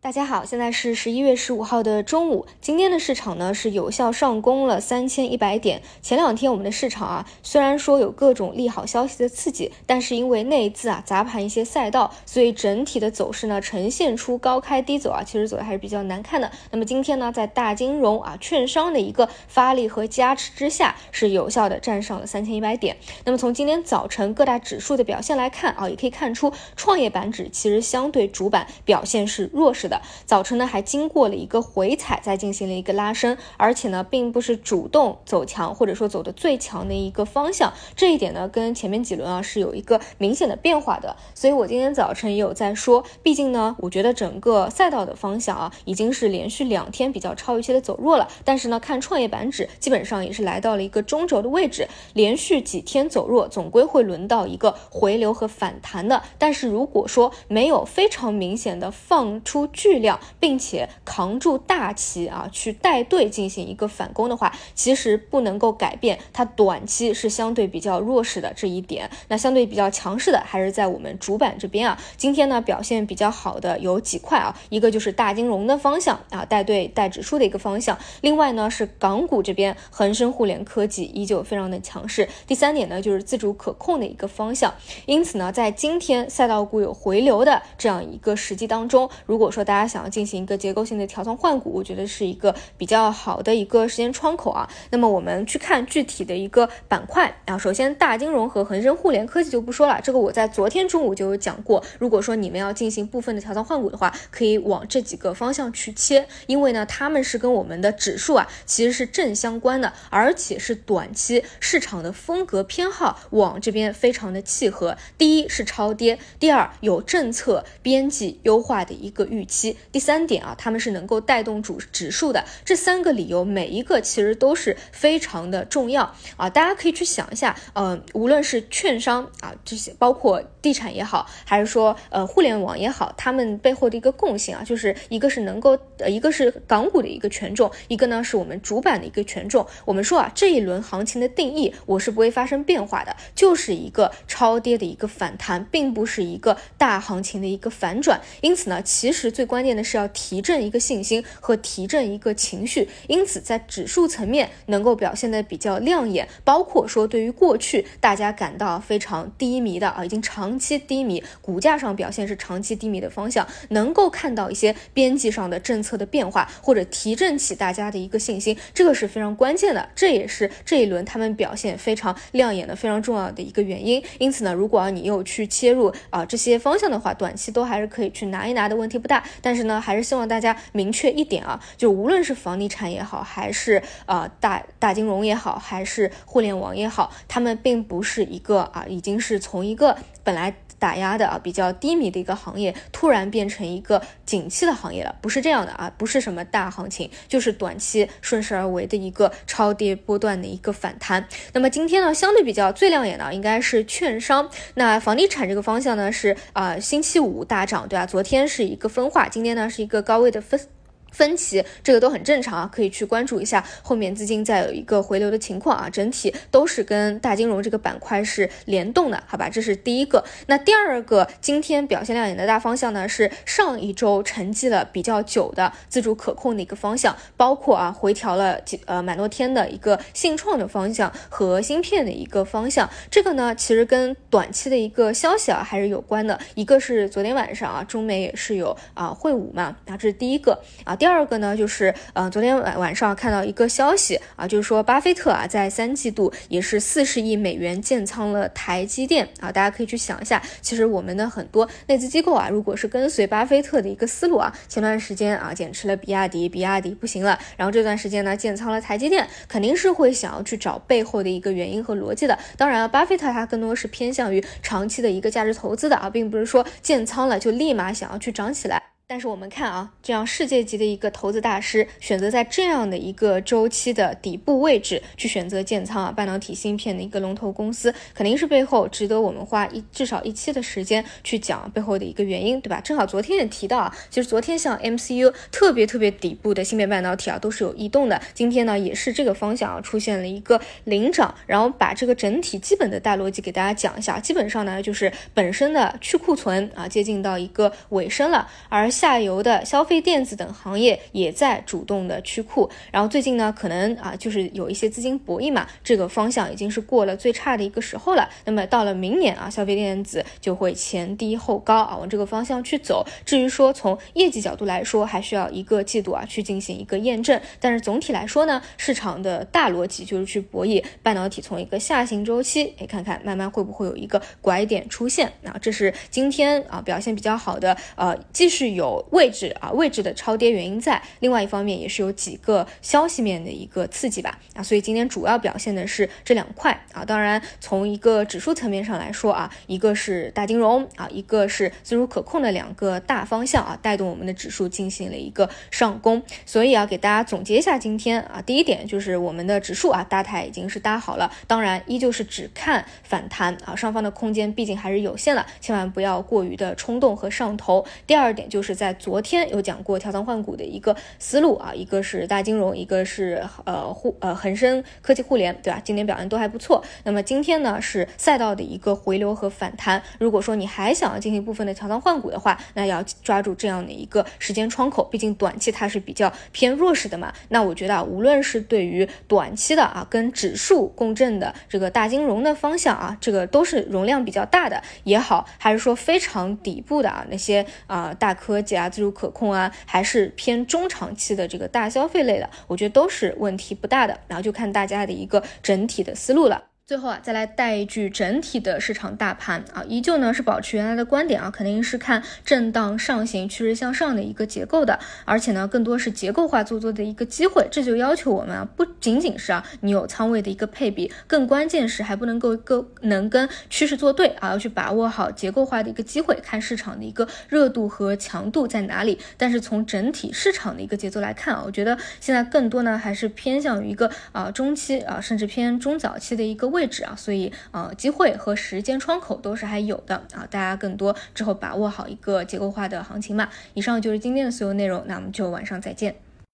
大家好，现在是十一月十五号的中午。今天的市场呢是有效上攻了三千一百点。前两天我们的市场啊，虽然说有各种利好消息的刺激，但是因为内资啊砸盘一些赛道，所以整体的走势呢呈现出高开低走啊，其实走的还是比较难看的。那么今天呢，在大金融啊、券商的一个发力和加持之下，是有效的站上了三千一百点。那么从今天早晨各大指数的表现来看啊，也可以看出创业板指其实相对主板表现是弱势。的早晨呢，还经过了一个回踩，再进行了一个拉升，而且呢，并不是主动走强，或者说走的最强的一个方向，这一点呢，跟前面几轮啊是有一个明显的变化的。所以我今天早晨也有在说，毕竟呢，我觉得整个赛道的方向啊，已经是连续两天比较超预期的走弱了。但是呢，看创业板指，基本上也是来到了一个中轴的位置，连续几天走弱，总归会轮到一个回流和反弹的。但是如果说没有非常明显的放出。巨量，并且扛住大旗啊，去带队进行一个反攻的话，其实不能够改变它短期是相对比较弱势的这一点。那相对比较强势的还是在我们主板这边啊。今天呢表现比较好的有几块啊，一个就是大金融的方向啊，带队带指数的一个方向。另外呢是港股这边，恒生互联科技依旧非常的强势。第三点呢就是自主可控的一个方向。因此呢，在今天赛道股有回流的这样一个时机当中，如果说大家想要进行一个结构性的调仓换股，我觉得是一个比较好的一个时间窗口啊。那么我们去看具体的一个板块啊，首先大金融和恒生互联科技就不说了，这个我在昨天中午就有讲过。如果说你们要进行部分的调仓换股的话，可以往这几个方向去切，因为呢，他们是跟我们的指数啊其实是正相关的，而且是短期市场的风格偏好往这边非常的契合。第一是超跌，第二有政策边际优化的一个预期。第三点啊，他们是能够带动主指数的，这三个理由每一个其实都是非常的重要啊，大家可以去想一下，呃，无论是券商啊这些，包括地产也好，还是说呃互联网也好，他们背后的一个共性啊，就是一个是能够，一个是港股的一个权重，一个呢是我们主板的一个权重。我们说啊，这一轮行情的定义我是不会发生变化的，就是一个超跌的一个反弹，并不是一个大行情的一个反转。因此呢，其实最关键的是要提振一个信心和提振一个情绪，因此在指数层面能够表现的比较亮眼，包括说对于过去大家感到非常低迷的啊，已经长期低迷，股价上表现是长期低迷的方向，能够看到一些边际上的政策的变化，或者提振起大家的一个信心，这个是非常关键的，这也是这一轮他们表现非常亮眼的非常重要的一个原因。因此呢，如果你又去切入啊这些方向的话，短期都还是可以去拿一拿的，问题不大。但是呢，还是希望大家明确一点啊，就无论是房地产也好，还是啊大大金融也好，还是互联网也好，他们并不是一个啊，已经是从一个本来打压的啊比较低迷的一个行业，突然变成一个景气的行业了，不是这样的啊，不是什么大行情，就是短期顺势而为的一个超跌波段的一个反弹。那么今天呢，相对比较最亮眼的应该是券商，那房地产这个方向呢是啊星期五大涨，对吧？昨天是一个分化。今天呢是一个高位的分。分歧，这个都很正常啊，可以去关注一下后面资金再有一个回流的情况啊，整体都是跟大金融这个板块是联动的，好吧？这是第一个。那第二个今天表现亮眼的大方向呢，是上一周沉寂了比较久的自主可控的一个方向，包括啊回调了几呃蛮多天的一个信创的方向和芯片的一个方向。这个呢，其实跟短期的一个消息啊还是有关的。一个是昨天晚上啊，中美也是有啊会晤嘛，啊这是第一个啊。第二个呢，就是呃，昨天晚晚上看到一个消息啊，就是说巴菲特啊，在三季度也是四十亿美元建仓了台积电啊，大家可以去想一下，其实我们的很多内资机构啊，如果是跟随巴菲特的一个思路啊，前段时间啊减持了比亚迪，比亚迪不行了，然后这段时间呢建仓了台积电，肯定是会想要去找背后的一个原因和逻辑的。当然了，巴菲特他更多是偏向于长期的一个价值投资的啊，并不是说建仓了就立马想要去涨起来。但是我们看啊，这样世界级的一个投资大师选择在这样的一个周期的底部位置去选择建仓啊，半导体芯片的一个龙头公司，肯定是背后值得我们花一至少一期的时间去讲背后的一个原因，对吧？正好昨天也提到啊，其实昨天像 MCU 特别特别底部的芯片半导体啊，都是有异动的。今天呢，也是这个方向啊出现了一个领涨，然后把这个整体基本的大逻辑给大家讲一下。基本上呢，就是本身的去库存啊接近到一个尾声了，而下游的消费电子等行业也在主动的去库。然后最近呢，可能啊就是有一些资金博弈嘛，这个方向已经是过了最差的一个时候了。那么到了明年啊，消费电子就会前低后高啊，往这个方向去走。至于说从业绩角度来说，还需要一个季度啊去进行一个验证。但是总体来说呢，市场的大逻辑就是去博弈半导体从一个下行周期，哎，看看慢慢会不会有一个拐点出现。啊，这是今天啊表现比较好的，呃，既是有位置啊位置的超跌原因在，另外一方面也是有几个消息面的一个刺激吧。啊，所以今天主要表现的是这两块啊。当然，从一个指数层面上来说啊，一个是大金融啊，一个是自主可控的两个大方向啊，带动我们的指数进行了一个上攻。所以啊，给大家总结一下今天啊，第一点就是我们的指数啊搭台已经是搭好了，当然依旧是只看反弹啊，上方的空间毕竟还是有限。了，千万不要过于的冲动和上头。第二点就是在昨天有讲过调仓换股的一个思路啊，一个是大金融，一个是呃互呃恒生科技互联，对吧？今天表现都还不错。那么今天呢是赛道的一个回流和反弹。如果说你还想要进行部分的调仓换股的话，那要抓住这样的一个时间窗口，毕竟短期它是比较偏弱势的嘛。那我觉得啊，无论是对于短期的啊跟指数共振的这个大金融的方向啊，这个都是容量比较大的也。好，还是说非常底部的啊？那些啊大科啊、自主可控啊，还是偏中长期的这个大消费类的，我觉得都是问题不大的。然后就看大家的一个整体的思路了。最后啊，再来带一句整体的市场大盘啊，依旧呢是保持原来的观点啊，肯定是看震荡上行、趋势向上的一个结构的，而且呢，更多是结构化做多的一个机会。这就要求我们啊，不仅仅是啊你有仓位的一个配比，更关键是还不能够够能跟趋势作对啊，要去把握好结构化的一个机会，看市场的一个热度和强度在哪里。但是从整体市场的一个节奏来看啊，我觉得现在更多呢还是偏向于一个啊中期啊，甚至偏中早期的一个位。位置啊，所以呃，机会和时间窗口都是还有的啊，大家更多之后把握好一个结构化的行情嘛。以上就是今天的所有内容，那我们就晚上再见。